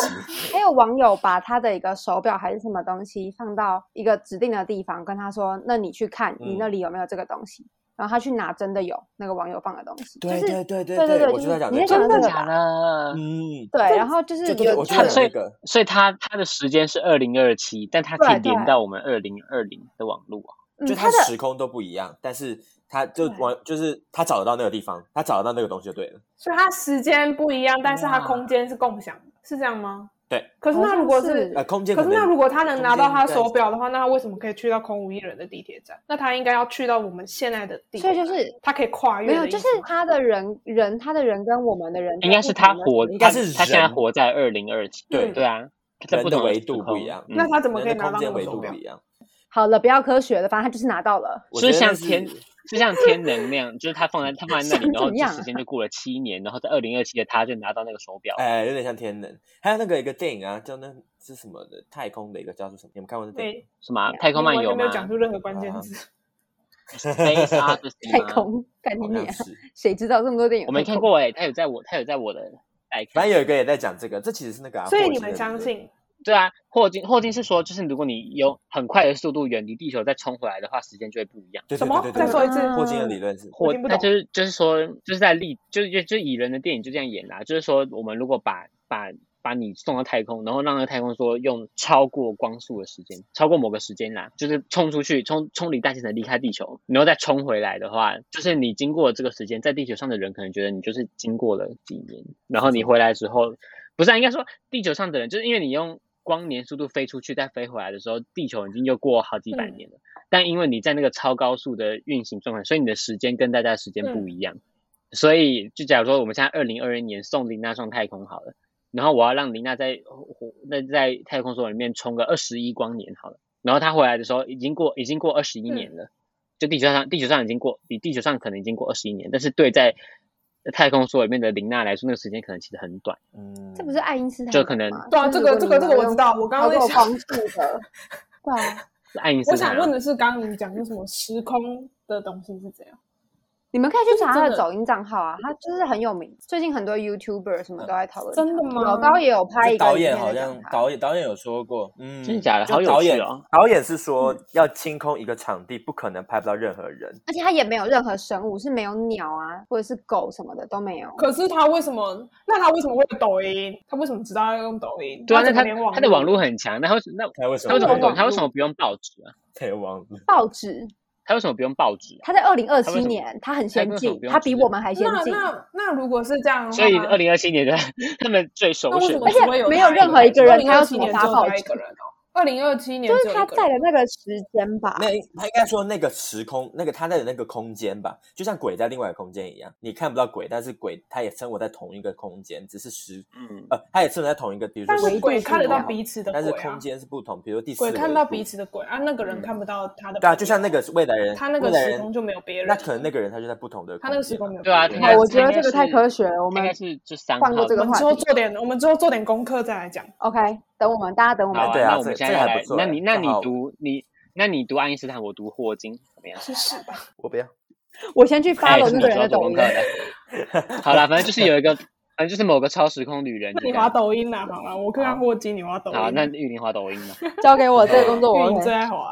还有网友把他的一个手表还是什么东西放到一个指定的地方，跟他说：“那你去看你那里有没有这个东西。”然后他去拿，真的有那个网友放的东西。对对对对对对，我就在讲你在讲真的假的？嗯，对。然后就是有他所以所以他他的时间是二零二七，但他可以连到我们二零二零的网络啊，就他的时空都不一样，但是。他就往就是他找得到那个地方，他找得到那个东西就对了。所以他时间不一样，但是他空间是共享的，是这样吗？对。可是那如果是呃空间，可是那如果他能拿到他手表的话，那他为什么可以去到空无一人的地铁站？那他应该要去到我们现在的地铁站。所以就是他可以跨越。没有，就是他的人人，他的人跟我们的人应该是他活，应该是他现在活在二零二七。对对啊，人的维度不一样。那他怎么可以拿到那个手表？好了，不要科学了，反正他就是拿到了。是像天。就像天能那样，就是他放在他放在那里，然后时间就过了七年，然后在二零二七的他就拿到那个手表。哎，有点像天能。还有那个一个电影啊，叫那是什么的太空的一个叫做什么？你们看过那电影？什么？太空漫游吗？没有讲出任何关键字。太空，看你啊！谁知道这么多电影？我没看过哎，他有在我，他有在我的。反正有一个也在讲这个，这其实是那个。所以你们相信？对啊，霍金霍金是说，就是如果你有很快的速度远离地球再冲回来的话，时间就会不一样。什么？再说一次。霍金的理论是，霍那就是就是说，就是在立就是就就蚁人的电影就这样演啦，就是说我们如果把把把你送到太空，然后让那个太空说用超过光速的时间，超过某个时间啦，就是冲出去，冲冲离大气层离开地球，然后再冲回来的话，就是你经过了这个时间，在地球上的人可能觉得你就是经过了几年，然后你回来之后，不是啊，应该说地球上的人就是因为你用。光年速度飞出去再飞回来的时候，地球已经又过好几百年了。嗯、但因为你在那个超高速的运行状态，所以你的时间跟大家的时间不一样。嗯、所以就假如说我们现在二零二一年送林娜上太空好了，然后我要让林娜在那在太空梭里面冲个二十一光年好了，然后她回来的时候已经过已经过二十一年了。嗯、就地球上地球上已经过比地球上可能已经过二十一年，但是对在太空梭里面的林娜来说，那个时间可能其实很短。嗯，这不是爱因斯坦就可能对啊，这个这个这个我知道，我刚刚在想的，对啊，是爱因斯坦。我想问的是，刚刚你讲的什么时空的东西是怎样？你们可以去查他的抖音账号啊，他就是很有名。最近很多 YouTuber 什么都在讨论。真的吗？老高也有拍一个导演，好像导演导演有说过，嗯，真的假的？好有趣哦。导演是说要清空一个场地，不可能拍不到任何人，而且他也没有任何生物，是没有鸟啊，或者是狗什么的都没有。可是他为什么？那他为什么会有抖音？他为什么知道要用抖音？对啊，那他他的网络很强，那他那他为什么他为什么不用报纸啊？他有网络报纸。他为什么不用报纸？他在二零二七年，他很先进，他比我们还先进。那那那如果是这样，所以二零二七年的 他们最熟悉，而且没有任何一个人他要什么发报纸。二零二七年就是他在的那个时间吧？那他应该说那个时空，那个他在的那个空间吧，就像鬼在另外一个空间一样，你看不到鬼，但是鬼他也生活在同一个空间，只是时，嗯。呃，他也生活在同一个，比如说，但是鬼看得到彼此的，但是空间是不同，比如说第四鬼看到彼此的鬼啊，那个人看不到他的，对啊，就像那个未来人，他那个时空就没有别人，那可能那个人他就在不同的，他那个时空没有，对啊，我觉得这个太科学了，我们应该是就三换过这个话题，之后做点，我们之后做点功课再来讲，OK。等我们，大家等我们。对啊，那我们现在来。那你，那你读你，那你读爱因斯坦，我读霍金，怎么样？试试吧。我不要。我先去 follow 那个人的抖音。好了，反正就是有一个，反正就是某个超时空旅人。你滑抖音啦，好了，我看看霍金，你滑抖音。好，那玉林滑抖音嘛。交给我这个工作，我 最爱滑。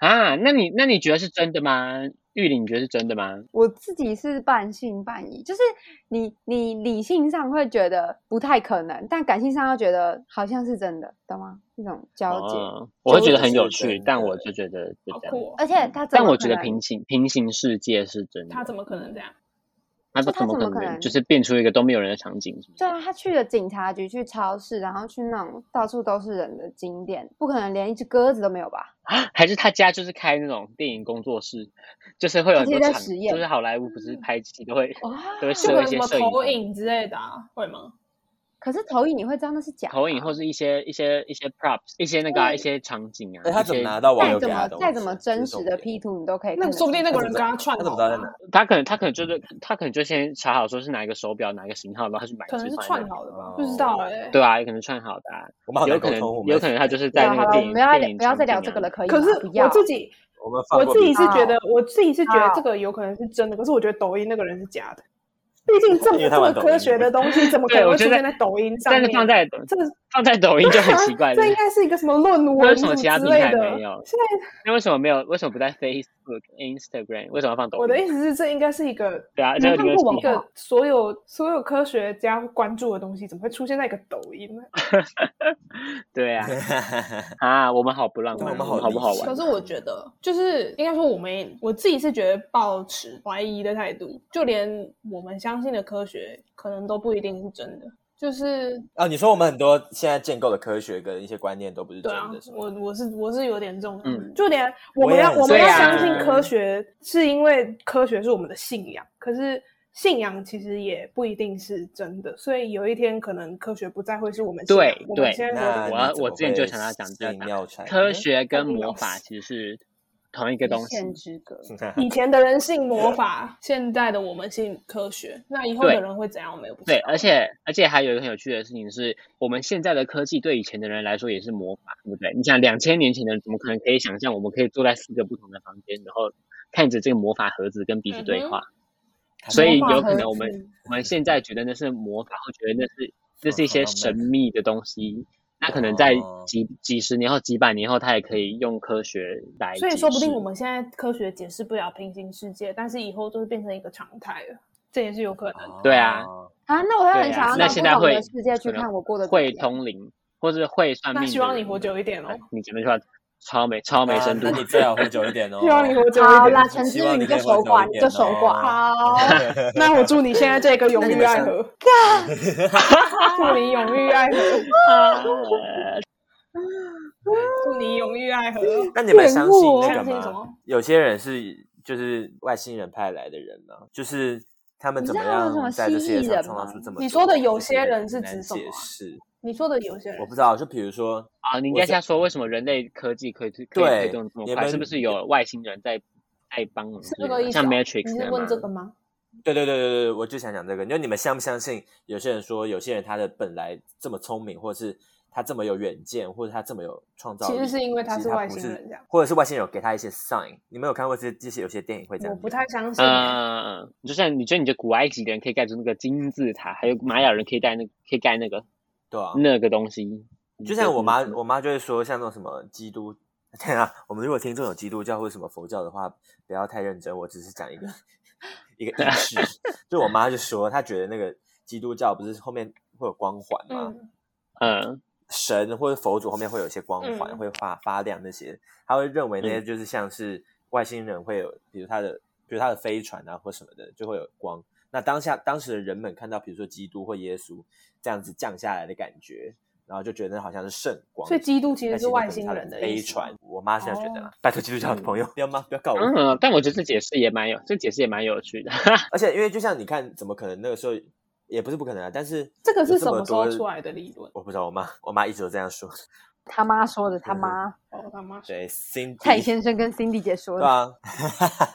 啊，那你那你觉得是真的吗？玉林，你觉得是真的吗？我自己是半信半疑，就是你你理性上会觉得不太可能，但感性上又觉得好像是真的，懂吗？那种交接，哦、我会觉得很有趣，但我就觉得就这样。而且他，但我觉得平行平行世界是真的，他怎么可能这样？那他怎么可能？就是变出一个都没有人的场景？对啊，他去了警察局，去超市，然后去那种到处都是人的景点，不可能连一只鸽子都没有吧？还是他家就是开那种电影工作室，就是会有很多场，就是好莱坞不是拍戏都会都会设一些摄影投影之类的啊，会吗？可是投影你会知道那是假的，投影或是一些一些一些 props，一些那个、啊、一些场景啊。他怎么拿到网友给他的？再怎么真实的 P 图，你都可以。那说不定那个人跟他串的。他可能他可能就是他可能就先查好说是哪一个手表哪一个型号，然后他去买。可能是串好的吧？不知道哎。对啊，有可能串好的。啊有可能有可能他就是在那个电影电影。不要再聊这个了，可以。可是我自己，我自己是觉得，我自己是觉得这个有可能是真的，可是我觉得抖音那个人是假的。毕竟这么这么科学的东西，怎么可能会出现在抖音上面？但是放在这个放在抖音就很奇怪。这应该是一个什么论文之类的？其他平台没有。现在那为什么没有？为什么不在 Facebook、Instagram？为什么要放抖音？我的意思是，这应该是一个对啊，这个一个所有所有科学家关注的东西，怎么会出现在一个抖音呢？对啊，啊，我们好不浪漫，我们好不好玩？可是我觉得，就是应该说，我们我自己是觉得抱持怀疑的态度，就连我们相信的科学，可能都不一定是真的。就是啊，你说我们很多现在建构的科学跟一些观念都不是真的。对啊，我我是我是有点这种，嗯，就连我们要我，我们要相信科学，是因为科学是我们的信仰。可是信仰其实也不一定是真的，所以有一天可能科学不再会是我们信仰。对对，我要我之前就想要讲这个，科学跟魔法其实是。同一个东西，一线之隔。以前的人信魔法，现在的我们信科学。那以后的人会怎样？我们也不知道。对，而且而且还有一个很有趣的事情是，我们现在的科技对以前的人来说也是魔法，对不对？你想两千年前的人怎么可能可以想象，我们可以坐在四个不同的房间，然后看着这个魔法盒子跟彼此对话？嗯、所以有可能我们我们现在觉得那是魔法，或觉得那是那是一些神秘的东西。那可能在几几十年后、几百年后，他也可以用科学来。所以说不定我们现在科学解释不了平行世界，但是以后就会变成一个常态了，这也是有可能的。对啊，啊，那我会很想要到不同的世界去看我过的会通灵，或是会算命。那希望你活久一点哦。你怎么说？超没超没深度，那你最好活久一点哦。希望你活久一点。好啦，陈志宇，你就守寡，你就守寡。好，那我祝你现在这个永浴爱河。祝你永浴爱河。祝你永浴爱河。那你们相信那个吗？有些人是就是外星人派来的人呢，就是他们怎么样在这世界上创造出这么？你说的有些人是指什么？你说的有些人，我不知道。就比如说啊，你应该先说为什么人类科技可以可以推动这么快？是不是有外星人在在帮我们？是这个意思？像 Matrix 你是问这个吗？对对对对对，我就想讲这个。就你们相不相信？有些人说，有些人他的本来这么聪明，或者是。他这么有远见，或者他这么有创造力，其实是因为他是外星人这样，或者是外星人有给他一些 sign。你们有看过这这些有些电影会这样？我不太相信。嗯嗯，就像你觉得你的古埃及的人可以盖出那个金字塔，还有玛雅人可以盖那个可以盖那个，对啊，那个东西。就像我妈，我妈就会说，像那种什么基督，天啊，我们如果听这种基督教或者什么佛教的话，不要太认真，我只是讲一个 一个仪式。就我妈就说，她觉得那个基督教不是后面会有光环吗？嗯。嗯神或者佛祖后面会有一些光环，嗯、会发发亮那些，她会认为那些就是像是外星人会有，比如他的，比如他的飞船啊或什么的，就会有光。那当下当时的人们看到，比如说基督或耶稣这样子降下来的感觉，然后就觉得好像是圣光。所以基督其实是外星人的飞船。我妈是这样觉得、拜托基督教的朋友，不要吗？不要告我。嗯，但我觉得这解释也蛮有，这解释也蛮有趣的。而且因为就像你看，怎么可能那个时候？也不是不可能啊，但是这个是什么时候出来的理论？我不知道，我妈我妈一直都这样说。他妈说的，他妈哦，他妈对，Cindy 蔡先生跟 Cindy 姐说的。对啊，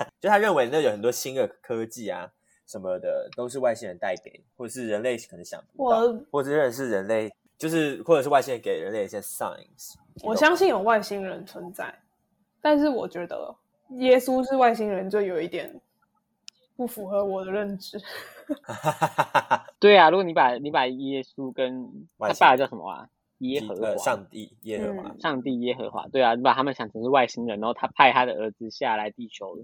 就他认为那有很多新的科技啊什么的，都是外星人带给，或者是人类可能想不到，我或者认为是人类，就是或者是外星人给人类一些 signs。我相信有外星人存在，但是我觉得耶稣是外星人，就有一点不符合我的认知。对啊，如果你把你把耶稣跟他爸叫什么啊？耶和华，上帝耶和华，上帝耶和华。对啊，你把他们想成是外星人，然后他派他的儿子下来地球，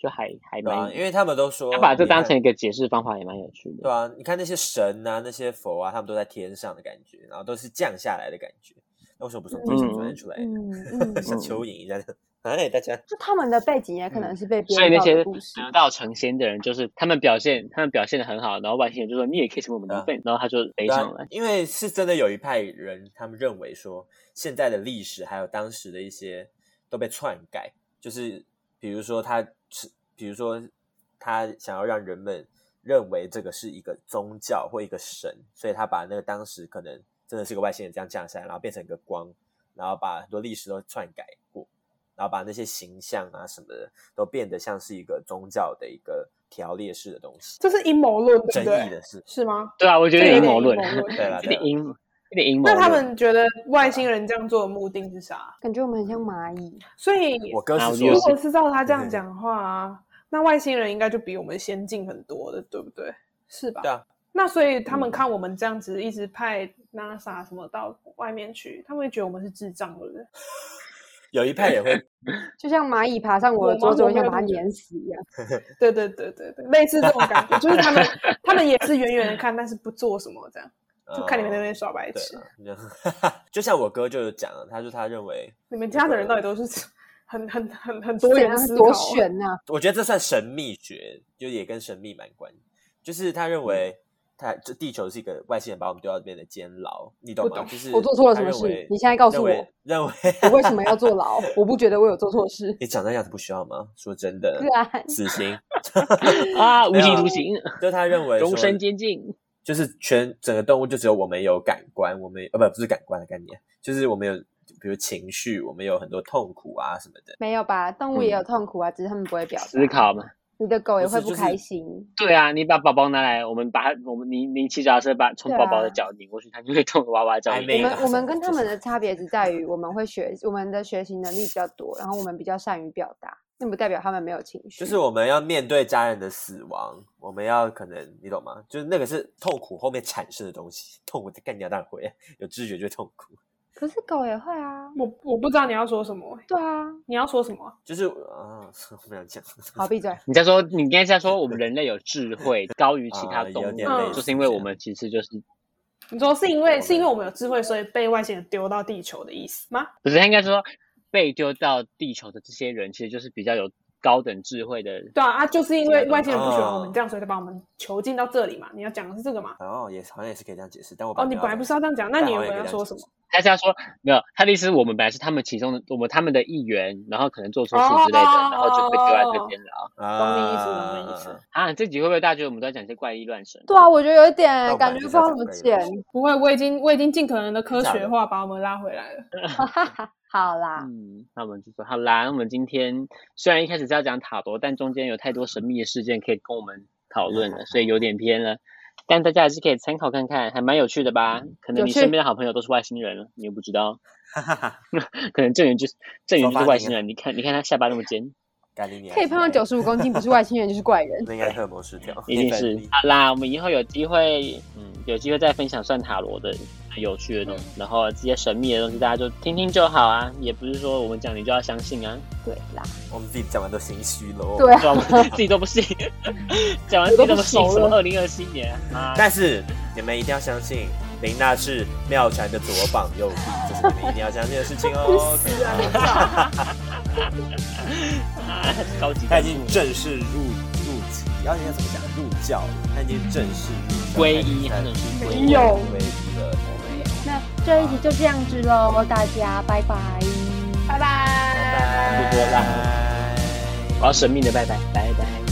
就还还蛮，因为他们都说他把这当成一个解释方法，也蛮有趣的。对啊，你看那些神啊，那些佛啊，他们都在天上的感觉，然后都是降下来的感觉。那为什么不从地上钻出来的？嗯嗯，像蚯蚓一样的。哎，大家就他们的背景也可能是被编所以那些造的故事。得道成仙的人，就是他们表现，他们表现的很好，然后外星人就说你也可以成为我们的一份，然后他就飞上来。因为是真的有一派人，他们认为说现在的历史还有当时的一些都被篡改，就是比如说他是，比如说他想要让人们认为这个是一个宗教或一个神，所以他把那个当时可能真的是个外星人这样降下来，然后变成一个光，然后把很多历史都篡改过。然后把那些形象啊什么的都变得像是一个宗教的一个条列式的东西，这是阴谋论，争议的是是吗？对啊，我觉得阴谋论，对了，有点阴，有点阴谋。那他们觉得外星人这样做的目的是啥？感觉我们很像蚂蚁，所以我哥是说，如果是照他这样讲的话啊，那外星人应该就比我们先进很多的，对不对？是吧？对啊。那所以他们看我们这样子一直派 NASA 什么到外面去，他们会觉得我们是智障，对不对？有一派也会，就像蚂蚁爬上我的桌子，我想把它碾死一样。对对对对对，类似这种感觉，就是他们 他们也是远远的看，但是不做什么，这样就看你们在那边耍白痴。哦、就像我哥就讲了，他说他认为你们家的人到底都是很很很很多元思考、啊，多玄啊！我觉得这算神秘学，就也跟神秘蛮关。就是他认为。嗯他这地球是一个外星人把我们丢到这边的监牢，你懂吗？懂就是我做错了什么事？你现在告诉我，认为，认为我为什么要坐牢？我不觉得我有做错事。你长那样子不需要吗？说真的，死刑 啊，无期徒刑。就他认为终身监禁，就是全整个动物就只有我们有感官，我们呃不不是感官的概念，就是我们有比如情绪，我们有很多痛苦啊什么的。没有吧？动物也有痛苦啊，嗯、只是他们不会表达。思考嘛。你的狗也会不开心。就是、对啊，你把宝宝拿来，我们把它，我们你你骑脚踏车把从宝宝的脚拧过去，它、啊、就会痛个哇哇叫。我们我们跟他们的差别只在于，我们会学，我们的学习能力比较多，然后我们比较善于表达，并不代表他们没有情绪。就是我们要面对家人的死亡，我们要可能你懂吗？就是那个是痛苦后面产生的东西，痛苦干掉当然会有知觉就痛苦。可是狗也会啊，我我不知道你要说什么。对啊，你要说什么？就是啊，我不想讲。好，闭嘴。你在说，你应该在说我们人类有智慧 高于其他动物，啊、就是因为我们其实就是。你说是因为是因为我们有智慧，所以被外星人丢到地球的意思吗？不是，应该说被丢到地球的这些人，其实就是比较有。高等智慧的，对啊，啊，就是因为外星人不喜欢我们这样，所以才把我们囚禁到这里嘛。你要讲的是这个嘛？哦，也好像也是可以这样解释。但我哦，你本来不是要这样讲，那你有没有要说什么？他是要说没有，他的意思是我们本来是他们其中的，我们他们的一员，然后可能做错事之类的，然后就被丢在这边了。懂你意思，懂你意思。啊，这集会不会大家觉得我们都在讲一些怪力乱神？对啊，我觉得有一点感觉不知道怎么剪。不会，我已经我已经尽可能的科学化把我们拉回来了。好啦，嗯，那我们就说好啦。我们今天虽然一开始是要讲塔罗，但中间有太多神秘的事件可以跟我们讨论了，所以有点偏了。但大家还是可以参考看看，还蛮有趣的吧？可能你身边的好朋友都是外星人了，你又不知道。哈哈哈可能郑源就是郑源就是外星人。你看，你看他下巴那么尖。可以胖到九十五公斤，不是外星人就是怪人。那应该荷尔蒙失调，一定是。好啦，我们以后有机会，嗯，有机会再分享算塔罗的很有趣的东西，然后这些神秘的东西，大家就听听就好啊，也不是说我们讲你就要相信啊。对啦，我们自己讲完都心虚了。对啊，自己都不信，讲完自己都不信，什么二零二七年啊？但是你们一定要相信。林娜是妙传的左膀右臂，这是你们一定要相信的事情哦。是啊，高级，他已经正式入入籍，要应该怎么讲？入教，他已经正式皈依，还是皈依？有皈依了。那这一集就这样子喽，大家拜拜，拜拜，拜拜，我要神秘的拜拜，拜拜。